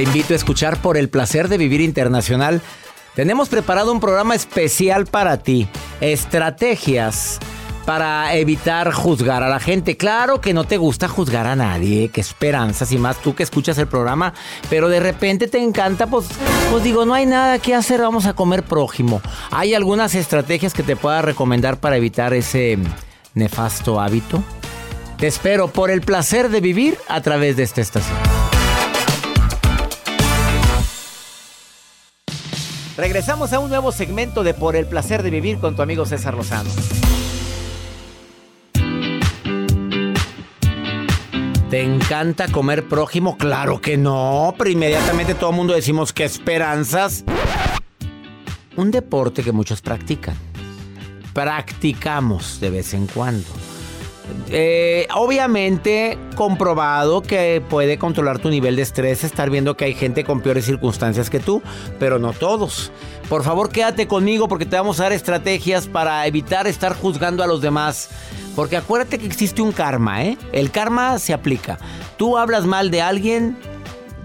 Te invito a escuchar por el placer de vivir internacional. Tenemos preparado un programa especial para ti. Estrategias para evitar juzgar a la gente. Claro que no te gusta juzgar a nadie, qué esperanzas y más tú que escuchas el programa, pero de repente te encanta, pues, pues digo, no hay nada que hacer, vamos a comer prójimo. ¿Hay algunas estrategias que te pueda recomendar para evitar ese nefasto hábito? Te espero por el placer de vivir a través de esta estación. Regresamos a un nuevo segmento de Por el placer de vivir con tu amigo César Lozano. ¿Te encanta comer prójimo? Claro que no, pero inmediatamente todo el mundo decimos que esperanzas. Un deporte que muchos practican. Practicamos de vez en cuando. Eh, obviamente comprobado que puede controlar tu nivel de estrés, estar viendo que hay gente con peores circunstancias que tú, pero no todos. Por favor, quédate conmigo porque te vamos a dar estrategias para evitar estar juzgando a los demás. Porque acuérdate que existe un karma, ¿eh? El karma se aplica. Tú hablas mal de alguien,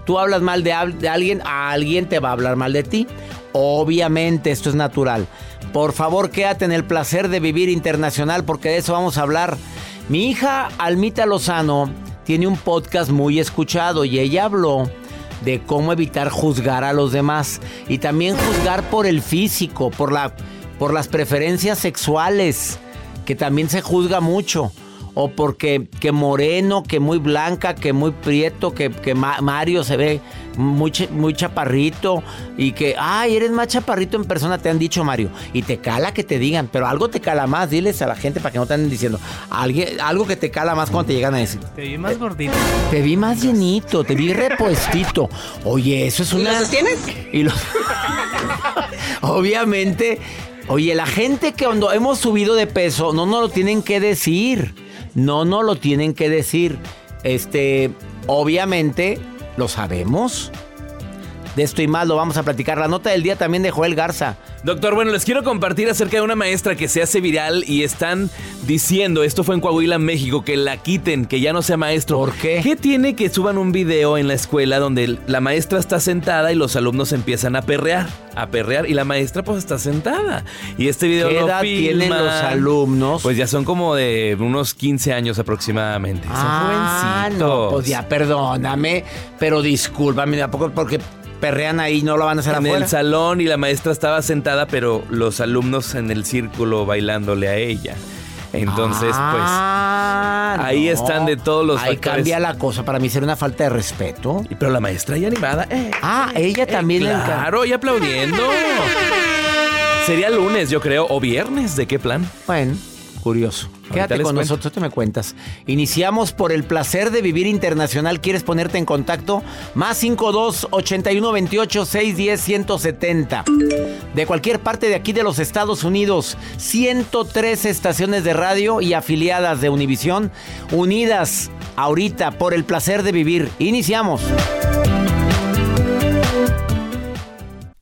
tú hablas mal de, de alguien, a alguien te va a hablar mal de ti. Obviamente, esto es natural. Por favor, quédate en el placer de vivir internacional porque de eso vamos a hablar. Mi hija Almita Lozano tiene un podcast muy escuchado y ella habló de cómo evitar juzgar a los demás y también juzgar por el físico, por, la, por las preferencias sexuales, que también se juzga mucho. O porque que moreno, que muy blanca, que muy prieto, que, que Mario se ve muy, muy chaparrito y que, ay, eres más chaparrito en persona, te han dicho Mario. Y te cala que te digan, pero algo te cala más, diles a la gente para que no te anden diciendo. Alguien, algo que te cala más cuando te llegan a decir. Te vi más gordito. Te vi más llenito, te vi repuestito. Oye, eso es una. ¿Y los tienes? Y los. Obviamente. Oye, la gente que cuando hemos subido de peso, no nos lo tienen que decir. No nos lo tienen que decir. Este, obviamente, lo sabemos. De esto y más lo vamos a platicar. La nota del día también de Joel Garza. Doctor, bueno, les quiero compartir acerca de una maestra que se hace viral y están diciendo, esto fue en Coahuila, México, que la quiten, que ya no sea maestro. ¿Por qué? ¿Qué tiene que suban un video en la escuela donde la maestra está sentada y los alumnos empiezan a perrear? A perrear y la maestra pues está sentada. Y este video ¿Qué lo edad tienen los alumnos? Pues ya son como de unos 15 años aproximadamente. Ah, son no, jovencitos. pues ya perdóname, pero discúlpame, ¿a poco porque perrean ahí no lo van a hacer en afuera? el salón y la maestra estaba sentada, pero los alumnos en el círculo bailándole a ella. Entonces, Ah, pues ahí no. están de todos los Ahí factores. cambia la cosa para mí ser una falta de respeto. Pero la maestra ya animada. eh, Ah, ella eh, también. Claro, y aplaudiendo. Sería lunes, yo creo, o viernes. ¿De qué plan? Bueno, Curioso. Quédate con cuento. nosotros, te me cuentas. Iniciamos por el placer de vivir internacional. ¿Quieres ponerte en contacto? Más 52 81 28 610 170. De cualquier parte de aquí de los Estados Unidos, 103 estaciones de radio y afiliadas de Univisión unidas ahorita por el placer de vivir. Iniciamos.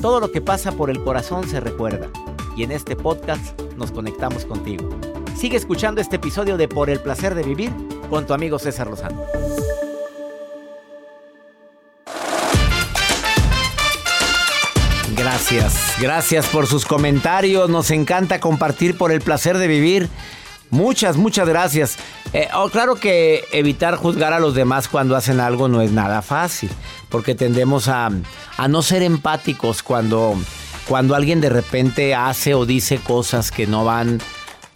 Todo lo que pasa por el corazón se recuerda. Y en este podcast nos conectamos contigo. Sigue escuchando este episodio de Por el placer de vivir con tu amigo César Lozano. Gracias, gracias por sus comentarios. Nos encanta compartir por el placer de vivir. Muchas, muchas gracias. Eh, oh, claro que evitar juzgar a los demás cuando hacen algo no es nada fácil, porque tendemos a, a no ser empáticos cuando, cuando alguien de repente hace o dice cosas que no van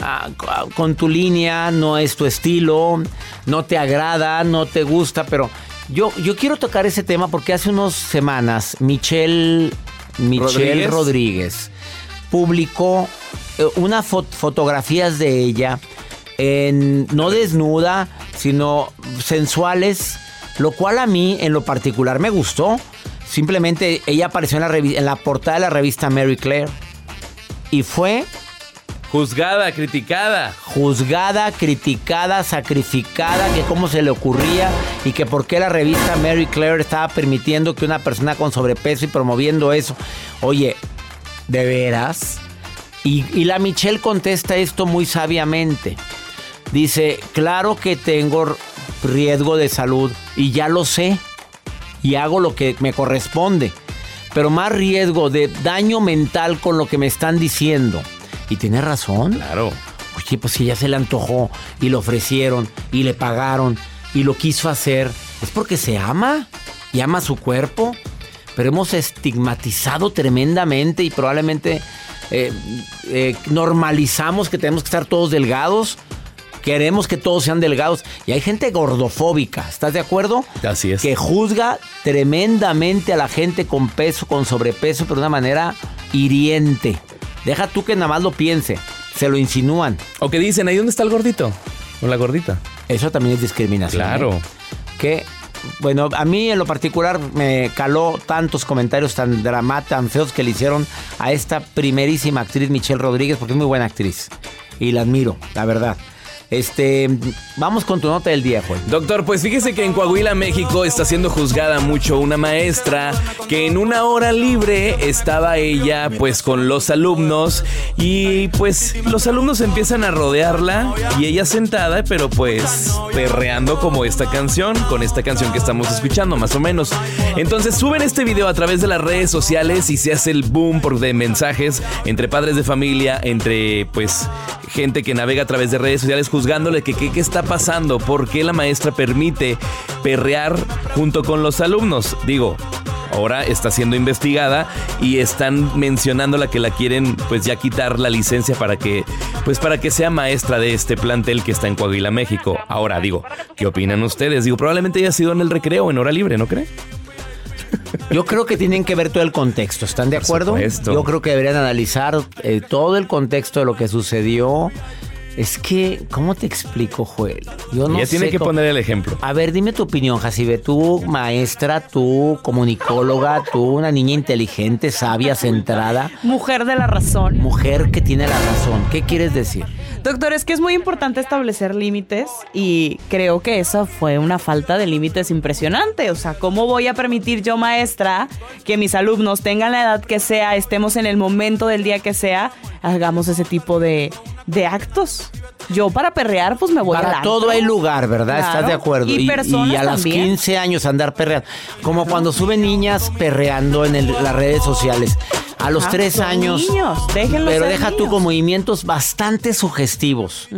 ah, con tu línea, no es tu estilo, no te agrada, no te gusta, pero yo, yo quiero tocar ese tema porque hace unas semanas Michelle, Michelle ¿Rodríguez? Rodríguez publicó unas fo- fotografías de ella en no desnuda, sino sensuales, lo cual a mí en lo particular me gustó. Simplemente ella apareció en la, en la portada de la revista Mary Claire y fue Juzgada, criticada. juzgada, criticada, sacrificada, que cómo se le ocurría y que por qué la revista Mary Claire estaba permitiendo que una persona con sobrepeso y promoviendo eso. Oye, ¿de veras? Y, y la Michelle contesta esto muy sabiamente. Dice, claro que tengo riesgo de salud y ya lo sé y hago lo que me corresponde, pero más riesgo de daño mental con lo que me están diciendo. Y tiene razón. Claro. Oye, pues si ya se le antojó y le ofrecieron y le pagaron y lo quiso hacer, es porque se ama y ama su cuerpo. Pero hemos estigmatizado tremendamente y probablemente eh, eh, normalizamos que tenemos que estar todos delgados. Queremos que todos sean delgados. Y hay gente gordofóbica, ¿estás de acuerdo? Así es. Que juzga tremendamente a la gente con peso, con sobrepeso, pero de una manera hiriente. Deja tú que nada más lo piense. Se lo insinúan. O que dicen, ¿ahí dónde está el gordito? O la gordita. Eso también es discriminación. Claro. ¿eh? Que, bueno, a mí en lo particular me caló tantos comentarios tan dramáticos, tan feos que le hicieron a esta primerísima actriz Michelle Rodríguez, porque es muy buena actriz. Y la admiro, la verdad. Este, vamos con tu nota del día, Juan. Doctor, pues fíjese que en Coahuila, México, está siendo juzgada mucho una maestra que en una hora libre estaba ella pues con los alumnos y pues los alumnos empiezan a rodearla y ella sentada, pero pues perreando como esta canción, con esta canción que estamos escuchando más o menos. Entonces suben este video a través de las redes sociales y se hace el boom por de mensajes entre padres de familia, entre pues gente que navega a través de redes sociales juzgándole que qué está pasando, por qué la maestra permite perrear junto con los alumnos. Digo, ahora está siendo investigada y están mencionándola que la quieren pues ya quitar la licencia para que pues para que sea maestra de este plantel que está en Coahuila, México. Ahora digo, ¿qué opinan ustedes? Digo, probablemente haya sido en el recreo, en hora libre, ¿no cree? Yo creo que tienen que ver todo el contexto, ¿están de acuerdo? Yo creo que deberían analizar eh, todo el contexto de lo que sucedió Es que, ¿cómo te explico, Joel? Yo no ya tiene que poner el ejemplo. A ver, dime tu opinión, Jacibe. Tú, maestra, tú, comunicóloga, tú, una niña inteligente, sabia, centrada. Mujer de la razón. Mujer que tiene la razón. ¿Qué quieres decir? Doctor, es que es muy importante establecer límites y creo que esa fue una falta de límites impresionante. O sea, ¿cómo voy a permitir yo, maestra, que mis alumnos tengan la edad que sea, estemos en el momento del día que sea, hagamos ese tipo de de actos. Yo para perrear, pues me voy para Para todo hay lugar, ¿verdad? ¿Estás de acuerdo? Y, y, a los 15 años andar perreando. Como cuando suben niñas perreando en las redes sociales. A los 3 años. Niños, déjenlos Pero deja tú con movimientos bastante sugestivos.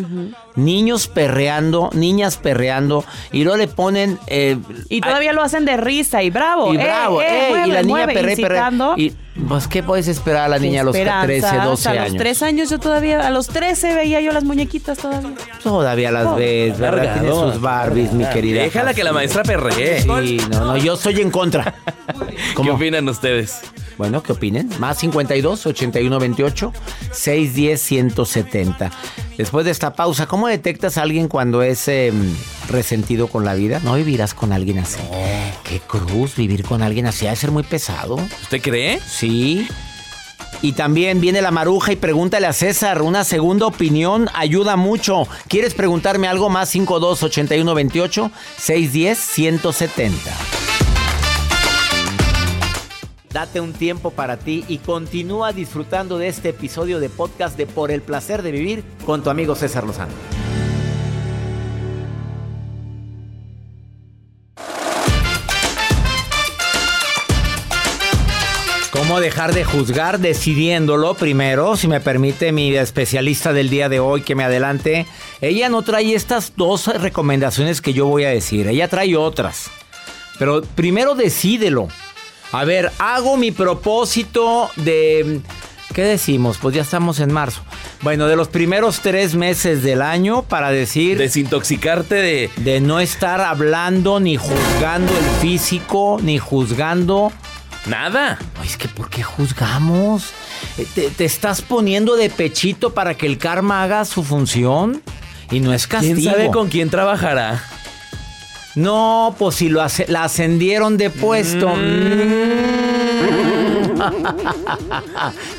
Niños perreando, niñas perreando. Y luego le ponen. Eh, y todavía lo hacen de risa y bravo. Y bravo, eh, y la niña perre, perre. Y, pues, ¿qué puedes esperar a la niña a los 13, 12 años? A los 3 años yo todavía, a los 13 veía yo las muñequitas todavía. Todavía las oh, ves, ¿verdad? Tiene sus Barbies, mi querida. Déjala que la maestra perree. Sí, no, no, yo soy en contra. ¿Qué opinan ustedes? Bueno, ¿qué opinen? Más 52 81 28 610 170. Después de esta pausa, ¿cómo detectas a alguien cuando es em, resentido con la vida? No vivirás con alguien así. Qué cruz vivir con alguien así. Ha de ser muy pesado. ¿Usted cree? Sí. Y también viene la maruja y pregúntale a César. Una segunda opinión ayuda mucho. ¿Quieres preguntarme algo más? 52 81 28 610 170. Date un tiempo para ti y continúa disfrutando de este episodio de podcast de Por el placer de vivir con tu amigo César Lozano. ¿Cómo dejar de juzgar decidiéndolo primero? Si me permite mi especialista del día de hoy que me adelante. Ella no trae estas dos recomendaciones que yo voy a decir. Ella trae otras. Pero primero decídelo. A ver, hago mi propósito de... ¿Qué decimos? Pues ya estamos en marzo. Bueno, de los primeros tres meses del año para decir... Desintoxicarte de... De no estar hablando ni juzgando el físico, ni juzgando... Nada. es que ¿por qué juzgamos? Eh, ¿Te, ¿Te, estás poniendo de pechito para que el karma haga su función? Y no es castigo. ¿Quién sabe con quién trabajará? No, pues si lo la ascendieron de puesto. Mm.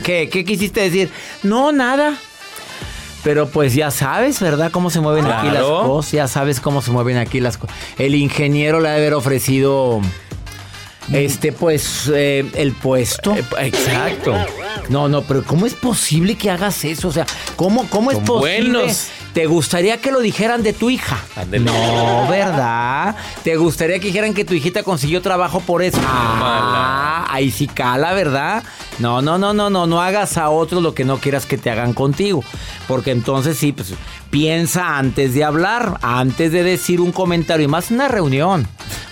¿Qué? ¿Qué quisiste decir? No, nada. Pero pues ya sabes, ¿verdad? Cómo se mueven aquí las cosas. Ya sabes cómo se mueven aquí las cosas. El ingeniero le ha de haber ofrecido este, pues, eh, el puesto. Eh, exacto. No, no, pero ¿cómo es posible que hagas eso? O sea, ¿cómo, cómo es posible? ¿Te gustaría que lo dijeran de tu hija? No, ¿verdad? ¿Te gustaría que dijeran que tu hijita consiguió trabajo por eso? Ah, ahí sí cala, ¿verdad? No, no, no, no, no, no hagas a otros lo que no quieras que te hagan contigo. Porque entonces sí, pues piensa antes de hablar, antes de decir un comentario y más una reunión.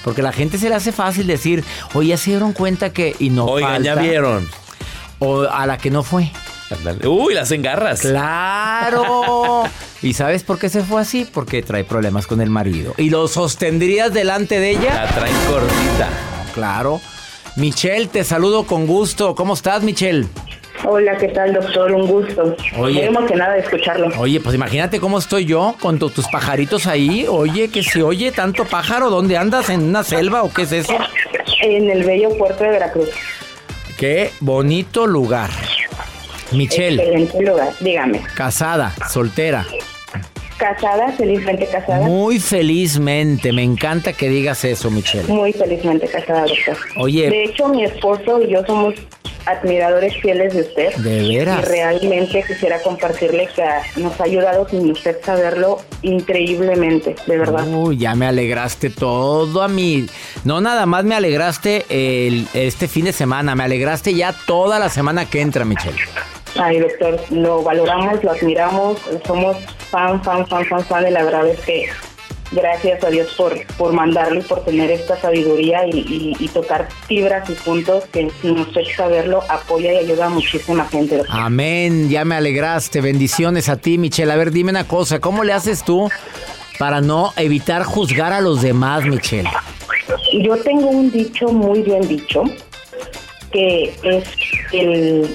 Porque la gente se le hace fácil decir, oye, ya se dieron cuenta que. Y no Oigan, ya vieron. O a la que no fue. Uy, las engarras. Claro. ¿Y sabes por qué se fue así? Porque trae problemas con el marido. ¿Y lo sostendrías delante de ella? La traen cortita. Claro. Michelle, te saludo con gusto. ¿Cómo estás, Michelle? Hola, ¿qué tal, doctor? Un gusto. Oye, Muy emocionada de escucharlo. Oye, pues imagínate cómo estoy yo con tus pajaritos ahí. Oye, que se oye tanto pájaro. ¿Dónde andas? ¿En una selva o qué es eso? En el bello puerto de Veracruz. Qué bonito lugar. Michelle. Excelente lugar, dígame. Casada, soltera. Casada, felizmente casada. Muy felizmente, me encanta que digas eso, Michelle. Muy felizmente casada, doctor. Oye. De hecho, mi esposo y yo somos admiradores fieles de usted. De veras. Y realmente quisiera compartirle que nos ha ayudado sin usted saberlo increíblemente, de verdad. Uy, ya me alegraste todo a mí. No nada más me alegraste el, este fin de semana, me alegraste ya toda la semana que entra, Michelle. Ay, doctor, lo valoramos, lo admiramos, somos fan, fan, fan, fan, fan, de la verdad es que gracias a Dios por, por mandarlo y por tener esta sabiduría y, tocar fibras y puntos que sin usted saberlo apoya y ayuda a muchísima gente. Amén, ya me alegraste, bendiciones a ti Michelle. A ver, dime una cosa, ¿cómo le haces tú para no evitar juzgar a los demás, Michelle? Yo tengo un dicho muy bien dicho, que es el,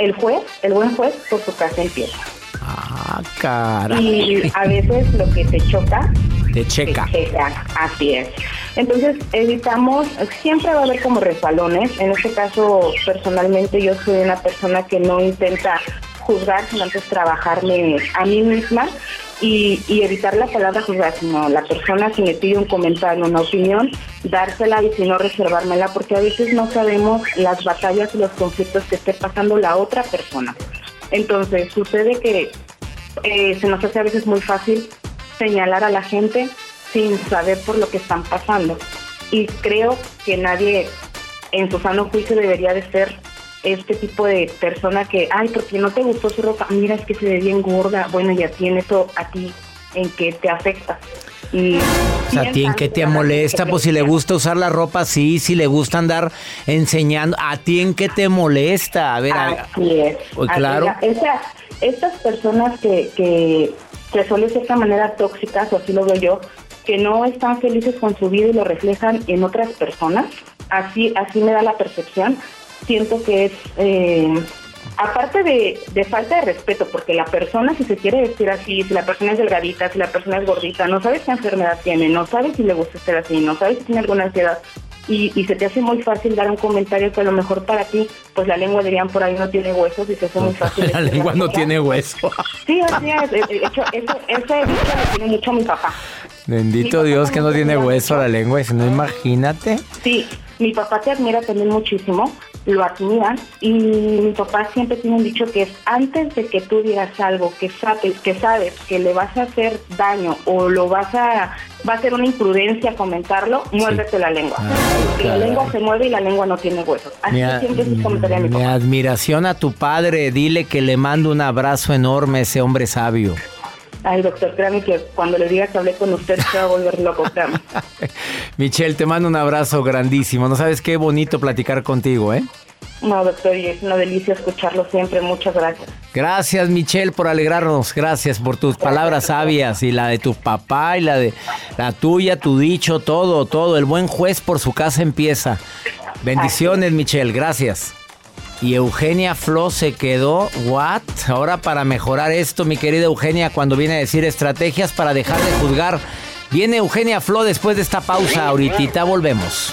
el juez, el buen juez por su casa empieza. Ah, Ah, cara. Y a veces lo que te choca, Te checa. te checa. Así es. Entonces, evitamos, siempre va a haber como resbalones. En este caso, personalmente, yo soy una persona que no intenta juzgar, sino antes trabajarme a mí misma y, y evitar la palabra juzgar, sino la persona si me pide un comentario, una opinión, dársela y si no reservármela, porque a veces no sabemos las batallas y los conflictos que esté pasando la otra persona. Entonces, sucede que eh, se nos hace a veces muy fácil señalar a la gente sin saber por lo que están pasando. Y creo que nadie en su sano juicio debería de ser este tipo de persona que, ay, porque no te gustó su ropa, mira, es que se ve bien gorda, bueno, ya tiene eso a ti en que te afecta. Y O sea, ¿a ti en qué te molesta? Pues si le gusta usar la ropa, sí, si le gusta andar enseñando, ¿a ti en qué te molesta? A ver, a- Así es. Pues Así claro. es. Esa- estas personas que, que, que son de cierta manera tóxicas, o así lo veo yo, que no están felices con su vida y lo reflejan en otras personas, así, así me da la percepción. Siento que es, eh, aparte de, de falta de respeto, porque la persona si se quiere vestir así, si la persona es delgadita, si la persona es gordita, no sabes qué enfermedad tiene, no sabes si le gusta estar así, no sabes si tiene alguna ansiedad, y, y se te hace muy fácil dar un comentario que a lo mejor para ti, pues la lengua dirían por ahí no tiene huesos y se hace muy fácil. la lengua no tiene hueso. Sí, así es. De hecho, eso, ese dicho lo tiene mucho mi papá. Bendito Dios que no tiene hueso la lengua, si no imagínate. Sí, mi papá te admira también muchísimo, lo admira y mi papá siempre tiene un dicho que es antes de que tú digas algo que sabes que sabes que le vas a hacer daño o lo vas a va a ser una imprudencia comentarlo, muérdete la lengua. Porque la lengua se mueve y la lengua no tiene huesos. Así Mi, siempre se comentaría mi mi papá. admiración a tu padre, dile que le mando un abrazo enorme a ese hombre sabio. Ay, doctor, créame que cuando le diga que hablé con usted se va a volver loco, créame. Michelle, te mando un abrazo grandísimo. No sabes qué bonito platicar contigo, ¿eh? No, doctor, y es una delicia escucharlo siempre. Muchas gracias. Gracias, Michelle, por alegrarnos. Gracias por tus palabras sabias y la de tu papá y la de la tuya, tu dicho, todo, todo. El buen juez por su casa empieza. Bendiciones, Michelle. Gracias. Y Eugenia Flo se quedó, ¿what? Ahora para mejorar esto, mi querida Eugenia, cuando viene a decir estrategias para dejar de juzgar. Viene Eugenia Flo después de esta pausa. Ahorita volvemos.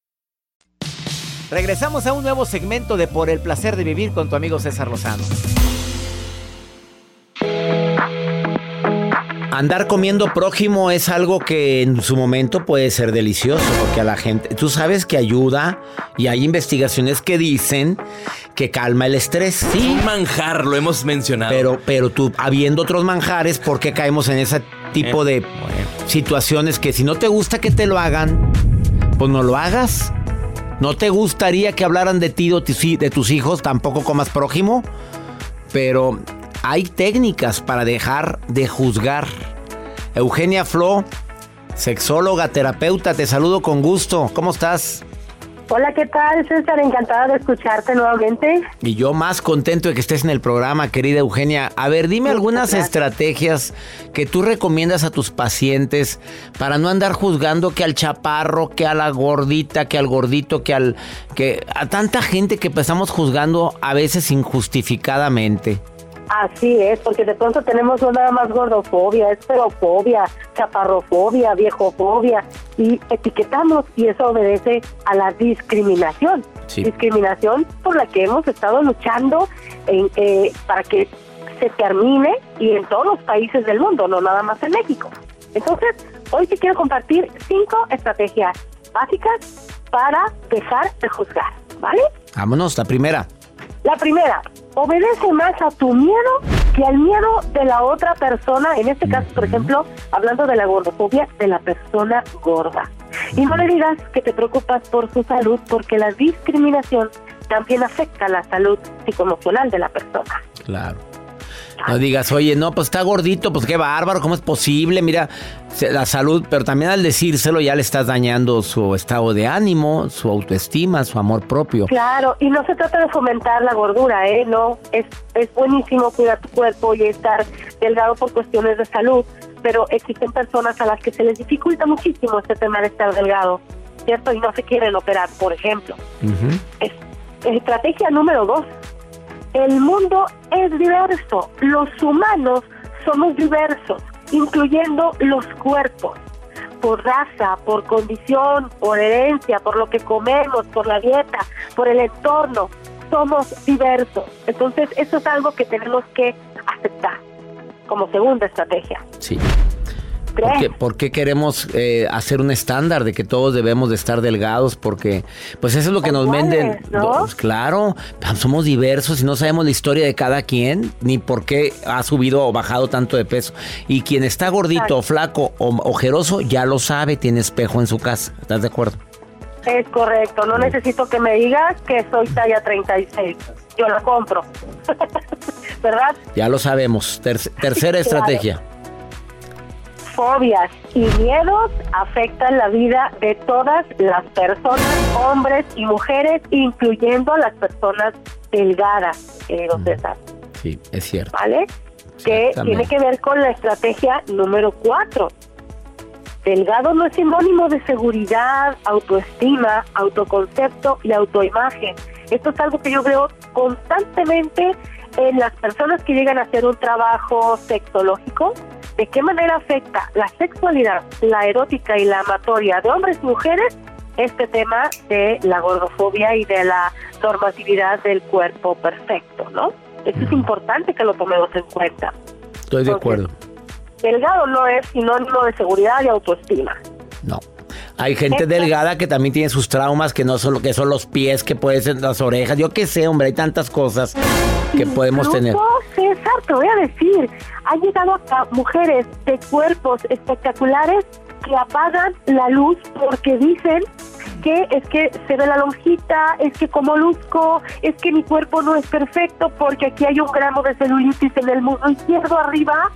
Regresamos a un nuevo segmento de Por el placer de vivir con tu amigo César Lozano. Andar comiendo prójimo es algo que en su momento puede ser delicioso porque a la gente, tú sabes que ayuda y hay investigaciones que dicen que calma el estrés, sí, Un manjar, lo hemos mencionado. pero pero tú habiendo otros manjares, ¿por qué caemos en ese tipo de situaciones que si no te gusta que te lo hagan, pues no lo hagas? ¿No te gustaría que hablaran de ti o de tus hijos? Tampoco comas prójimo. Pero hay técnicas para dejar de juzgar. Eugenia Flo, sexóloga, terapeuta, te saludo con gusto. ¿Cómo estás? Hola, ¿qué tal, César? Encantada de escucharte nuevamente. Y yo más contento de que estés en el programa, querida Eugenia. A ver, dime Muchas algunas gracias. estrategias que tú recomiendas a tus pacientes para no andar juzgando que al chaparro, que a la gordita, que al gordito, que al que a tanta gente que empezamos juzgando a veces injustificadamente. Así es, porque de pronto tenemos no nada más gordofobia, esperofobia, chaparrofobia, viejofobia, y etiquetamos y eso obedece a la discriminación. Sí. Discriminación por la que hemos estado luchando en, eh, para que se termine y en todos los países del mundo, no nada más en México. Entonces, hoy te quiero compartir cinco estrategias básicas para dejar de juzgar, ¿vale? Vámonos, la primera. La primera, obedece más a tu miedo que al miedo de la otra persona, en este caso, por ejemplo, hablando de la gordofobia, de la persona gorda. Y no le digas que te preocupas por su salud, porque la discriminación también afecta la salud psicoemocional de la persona. Claro. No digas, oye, no, pues está gordito, pues qué bárbaro, ¿cómo es posible? Mira, la salud, pero también al decírselo ya le estás dañando su estado de ánimo, su autoestima, su amor propio. Claro, y no se trata de fomentar la gordura, ¿eh? No, es, es buenísimo cuidar tu cuerpo y estar delgado por cuestiones de salud, pero existen personas a las que se les dificulta muchísimo este tema de estar delgado, ¿cierto? Y no se quieren operar, por ejemplo. Es- estrategia número dos. El mundo es diverso. Los humanos somos diversos, incluyendo los cuerpos. Por raza, por condición, por herencia, por lo que comemos, por la dieta, por el entorno. Somos diversos. Entonces, eso es algo que tenemos que aceptar como segunda estrategia. Sí. ¿Por qué, por qué queremos eh, hacer un estándar de que todos debemos de estar delgados? Porque, pues eso es lo que nos venden. ¿no? Pues, claro, somos diversos y no sabemos la historia de cada quien, ni por qué ha subido o bajado tanto de peso. Y quien está gordito, flaco o ojeroso, ya lo sabe, tiene espejo en su casa. ¿Estás de acuerdo? Es correcto. No necesito que me digas que soy talla 36. Yo la compro. ¿Verdad? Ya lo sabemos. Ter- tercera Claro. Fobias y miedos afectan la vida de todas las personas, hombres y mujeres, incluyendo a las personas delgadas, querido César, Sí, es cierto. ¿vale? Que tiene que ver con la estrategia número cuatro. Delgado no es sinónimo de seguridad, autoestima, autoconcepto y autoimagen. Esto es algo que yo veo constantemente en las personas que llegan a hacer un trabajo sexológico. ¿De qué manera afecta la sexualidad, la erótica y la amatoria de hombres y mujeres este tema de la gordofobia y de la normatividad del cuerpo perfecto, ¿no? Eso es importante que lo tomemos en cuenta. Estoy de acuerdo. Delgado no es sinónimo de seguridad y autoestima. No. Hay gente delgada que también tiene sus traumas, que no son lo que son los pies, que pueden ser las orejas. Yo qué sé, hombre, hay tantas cosas que podemos tener. No, César, te voy a decir, han llegado acá mujeres de cuerpos espectaculares que apagan la luz porque dicen que es que se ve la lonjita, es que como luzco, es que mi cuerpo no es perfecto porque aquí hay un gramo de celulitis en el muslo izquierdo arriba.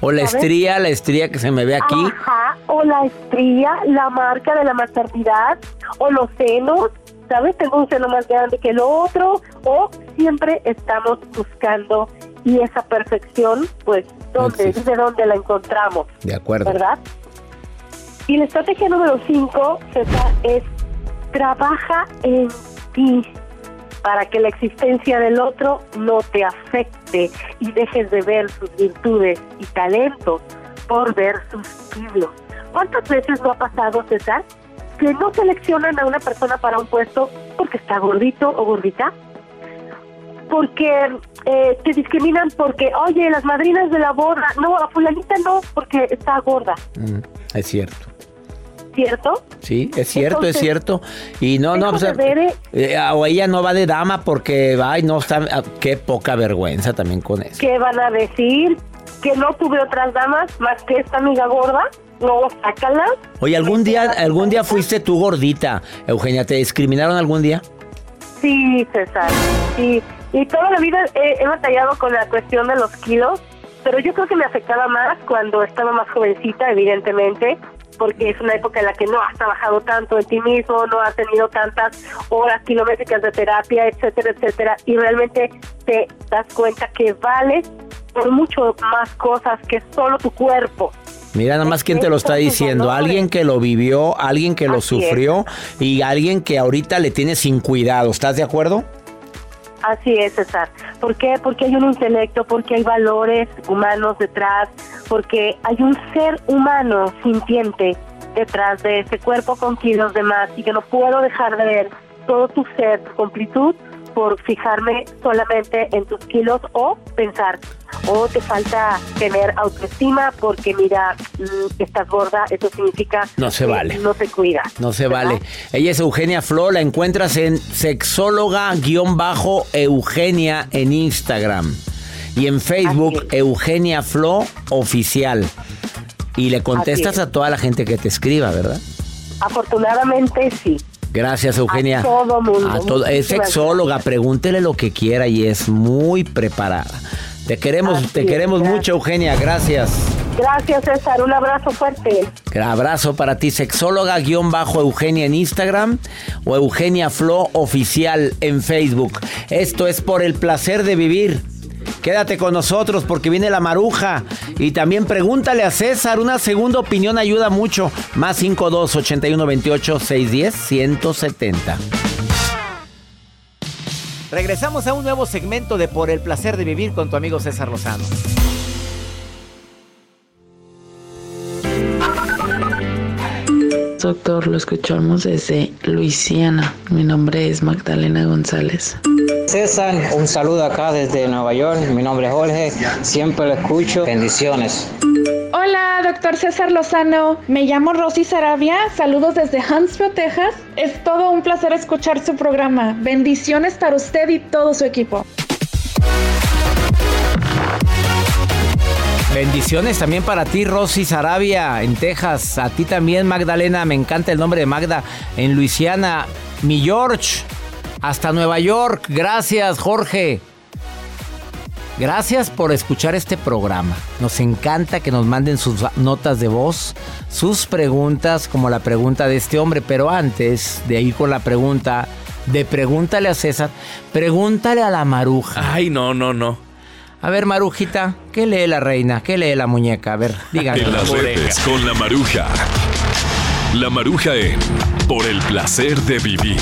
O la ¿sabes? estría, la estría que se me ve aquí. Ajá, o la estría, la marca de la maternidad, o los senos, ¿sabes? Tengo un seno más grande que el otro, o siempre estamos buscando y esa perfección, pues, ¿dónde? existe. ¿De dónde la encontramos? De acuerdo. ¿Verdad? Y la estrategia número 5, César, es trabaja en ti para que la existencia del otro no te afecte y dejes de ver sus virtudes y talentos por ver sus kilos. ¿Cuántas veces no ha pasado, César, que no seleccionan a una persona para un puesto porque está gordito o gordita? Porque eh, te discriminan porque, oye, las madrinas de la boda, no, a fulanita no, porque está gorda, Mm, es cierto. ¿cierto? Sí, es cierto, Entonces, es cierto. Y no, no, dejo pues, ver, eh, eh, o ella no va de dama porque, ay, no está, ah, qué poca vergüenza también con eso. ¿Qué van a decir? Que no tuve otras damas más que esta amiga gorda. No, sácala. Oye, ¿algún día, algún día fuiste tú gordita, Eugenia? ¿Te discriminaron algún día? Sí, César. Sí. Y toda la vida he, he batallado con la cuestión de los kilos, pero yo creo que me afectaba más cuando estaba más jovencita, evidentemente, porque es una época en la que no has trabajado tanto en ti mismo, no has tenido tantas horas kilométricas de terapia, etcétera, etcétera, y realmente te das cuenta que vales por mucho más cosas que solo tu cuerpo. Mira nada más quién te lo está diciendo. Alguien que lo vivió, alguien que lo Así es. sufrió y alguien que ahorita le tiene sin cuidado. ¿Estás de acuerdo? Así es, César. ¿Por qué? Porque hay un intelecto, porque hay valores humanos detrás, porque hay un ser humano sintiente detrás de ese cuerpo con kilos de más y que no puedo dejar de ver todo tu ser, tu completud, por fijarme solamente en tus kilos o pensar, o te falta tener autoestima porque mira, mm, estás gorda, eso significa No se que vale. no te cuida. No se ¿verdad? vale. Ella es Eugenia Flo, la encuentras en sexóloga-eugenia en Instagram. Y en Facebook, Eugenia Flo Oficial. Y le contestas a toda la gente que te escriba, ¿verdad? Afortunadamente sí. Gracias, Eugenia. A todo mundo. A todo- es sexóloga, pregúntele lo que quiera y es muy preparada. Te queremos, Así te queremos gracias. mucho, Eugenia. Gracias. Gracias César, un abrazo fuerte. Abrazo para ti, sexóloga-eugenia en Instagram o Eugenia Flo Oficial en Facebook. Esto es por el placer de vivir. Quédate con nosotros porque viene la maruja. Y también pregúntale a César. Una segunda opinión ayuda mucho. Más 52 81 28 610 170. Regresamos a un nuevo segmento de Por el placer de vivir con tu amigo César Lozano. Doctor, lo escuchamos desde Luisiana. Mi nombre es Magdalena González. César, un saludo acá desde Nueva York. Mi nombre es Jorge. Siempre lo escucho. Bendiciones. Hola, doctor César Lozano. Me llamo Rosy Sarabia. Saludos desde Huntsville, Texas. Es todo un placer escuchar su programa. Bendiciones para usted y todo su equipo. Bendiciones también para ti, Rosy Sarabia, en Texas. A ti también, Magdalena. Me encanta el nombre de Magda. En Luisiana, mi George. Hasta Nueva York. Gracias, Jorge. Gracias por escuchar este programa. Nos encanta que nos manden sus notas de voz, sus preguntas, como la pregunta de este hombre. Pero antes de ir con la pregunta, de pregúntale a César, pregúntale a la maruja. Ay, no, no, no. A ver, Marujita, ¿qué lee la reina? ¿Qué lee la muñeca? A ver, díganme. En las redes con la maruja. La maruja en Por el placer de vivir.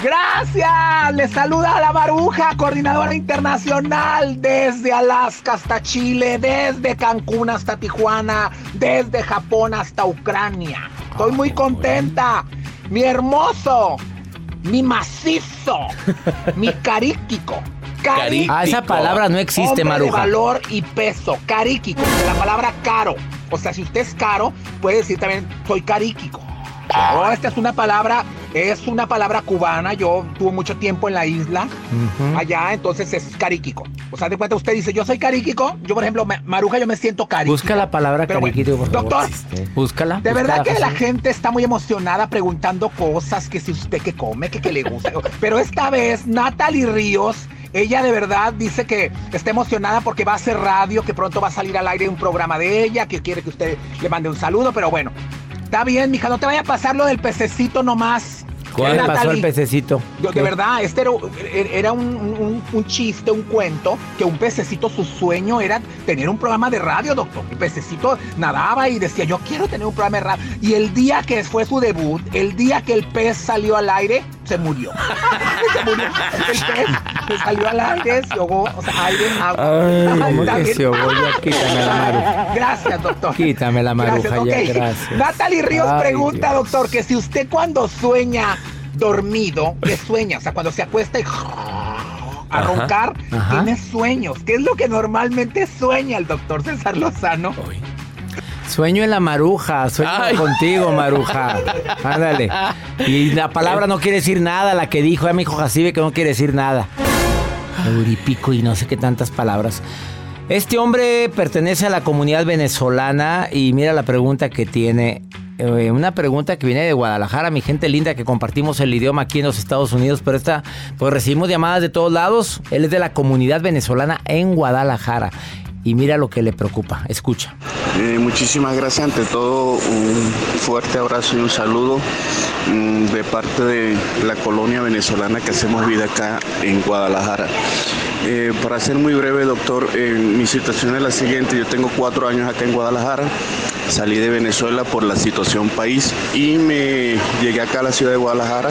Gracias, les saluda la Maruja, coordinadora internacional desde Alaska hasta Chile, desde Cancún hasta Tijuana, desde Japón hasta Ucrania. Estoy muy contenta. Mi hermoso, mi macizo, mi caríquico. Ah, esa palabra no existe, Maruja. De valor y peso, caríquico, la palabra caro. O sea, si usted es caro, puede decir también soy caríquico. Oh, esta es una palabra, es una palabra cubana. Yo tuve mucho tiempo en la isla, allá, entonces es caríquico. O sea, de cuenta usted dice, yo soy caríquico. Yo, por ejemplo, me- Maruja, yo me siento caríquico. Busca la palabra Pero bueno, por favor. doctor, Búscala. de búscala, verdad que la gente está muy emocionada preguntando cosas, que si usted que come, que, que le gusta. Pero esta vez, Natalie Ríos, ella de verdad dice que está emocionada porque va a hacer radio, que pronto va a salir al aire un programa de ella, que quiere que usted le mande un saludo, pero bueno. Está bien, mija, no te vaya a pasar lo del pececito nomás. ¿Cuál le pasó al pececito? de verdad, este era, era un, un- un chiste, un cuento, que un pececito, su sueño era tener un programa de radio, doctor. El pececito nadaba y decía, yo quiero tener un programa de radio. Y el día que fue su debut, el día que el pez salió al aire, se murió. se murió. El pez se salió al aire, se ahogó, o sea, aire, agua. Ay, ¿cómo Está que bien. se ahogó? Ya quítame la maruja. Gracias, doctor. Quítame la maruja Gracias, ya, gracias. Natalie Ríos Ay, pregunta, doctor, que si usted cuando sueña dormido, ¿qué sueña? O sea, cuando se acuesta y a roncar, tiene sueños. ¿Qué es lo que normalmente sueña el doctor César Lozano? Sueño en la maruja, sueño Ay. contigo, maruja. Ándale. Y la palabra no quiere decir nada, la que dijo, ya me dijo Jacibe que no quiere decir nada. Euripico y no sé qué tantas palabras. Este hombre pertenece a la comunidad venezolana y mira la pregunta que tiene. Eh, una pregunta que viene de Guadalajara, mi gente linda que compartimos el idioma aquí en los Estados Unidos, pero esta, pues recibimos llamadas de todos lados. Él es de la comunidad venezolana en Guadalajara. Y mira lo que le preocupa. Escucha. Eh, muchísimas gracias. Ante todo, un fuerte abrazo y un saludo mm, de parte de la colonia venezolana que hacemos vida acá en Guadalajara. Eh, para ser muy breve, doctor, eh, mi situación es la siguiente. Yo tengo cuatro años acá en Guadalajara. Salí de Venezuela por la situación país y me llegué acá a la ciudad de Guadalajara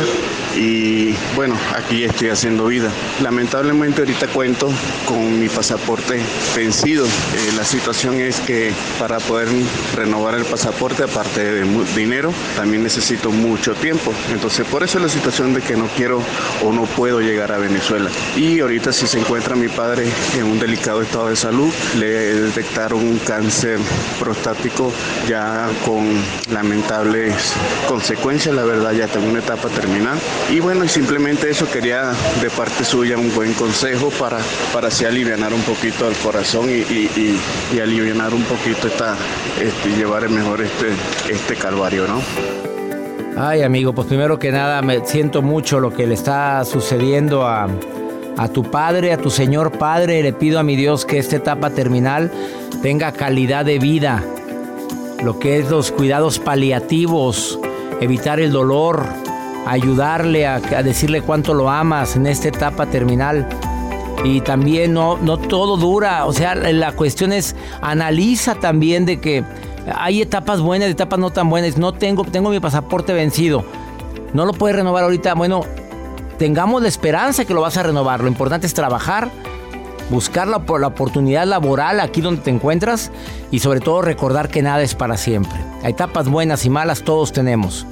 y bueno, aquí estoy haciendo vida. Lamentablemente ahorita cuento con mi pasaporte vencido. Eh, la situación es que para poder renovar el pasaporte, aparte de dinero, también necesito mucho tiempo. Entonces por eso es la situación de que no quiero o no puedo llegar a Venezuela. Y ahorita si se encuentra mi padre en un delicado estado de salud, le detectaron un cáncer prostático ya con lamentables consecuencias, la verdad ya tengo una etapa terminal. Y bueno, simplemente eso quería de parte suya un buen consejo para, para así aliviar un poquito el corazón y, y, y, aliviar un poquito esta, este, llevar mejor este, este calvario, ¿no? Ay, amigo, pues primero que nada me siento mucho lo que le está sucediendo a, a tu padre, a tu Señor Padre. Le pido a mi Dios que esta etapa terminal tenga calidad de vida. Lo que es los cuidados paliativos, evitar el dolor, ayudarle a, decirle cuánto lo amas en esta etapa terminal. Y también no, no todo dura, o sea, la cuestión es analiza también de que hay etapas buenas, etapas no tan buenas. No tengo, tengo mi pasaporte vencido. No lo puedes renovar ahorita. Bueno, tengamos la esperanza que lo vas a renovar. Lo importante es trabajar, buscar la, la oportunidad laboral aquí donde te encuentras y sobre todo recordar que nada es para siempre. Etapas buenas y malas todos tenemos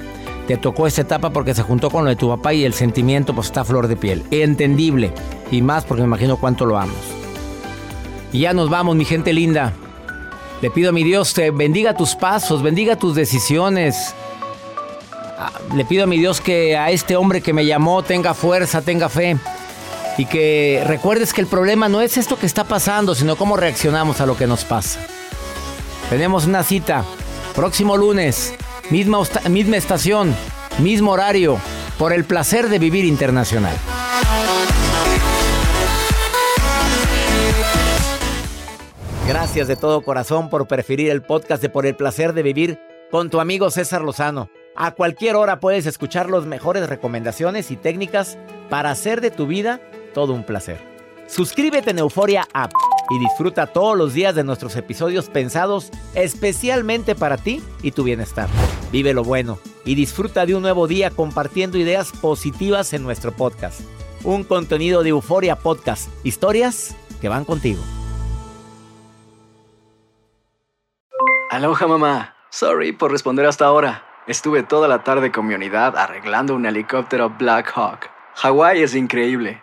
te tocó esta etapa porque se juntó con lo de tu papá y el sentimiento pues está flor de piel. Entendible. Y más porque me imagino cuánto lo amas. Y ya nos vamos, mi gente linda. Le pido a mi Dios que bendiga tus pasos, bendiga tus decisiones. Ah, le pido a mi Dios que a este hombre que me llamó tenga fuerza, tenga fe. Y que recuerdes que el problema no es esto que está pasando, sino cómo reaccionamos a lo que nos pasa. Tenemos una cita próximo lunes Misma, misma estación, mismo horario, por el placer de vivir internacional. Gracias de todo corazón por preferir el podcast de Por el placer de vivir con tu amigo César Lozano. A cualquier hora puedes escuchar las mejores recomendaciones y técnicas para hacer de tu vida todo un placer. Suscríbete en Euforia App y disfruta todos los días de nuestros episodios pensados especialmente para ti y tu bienestar. Vive lo bueno y disfruta de un nuevo día compartiendo ideas positivas en nuestro podcast. Un contenido de Euforia Podcast, historias que van contigo. Aloha mamá, sorry por responder hasta ahora. Estuve toda la tarde con mi unidad arreglando un helicóptero Black Hawk. Hawái es increíble.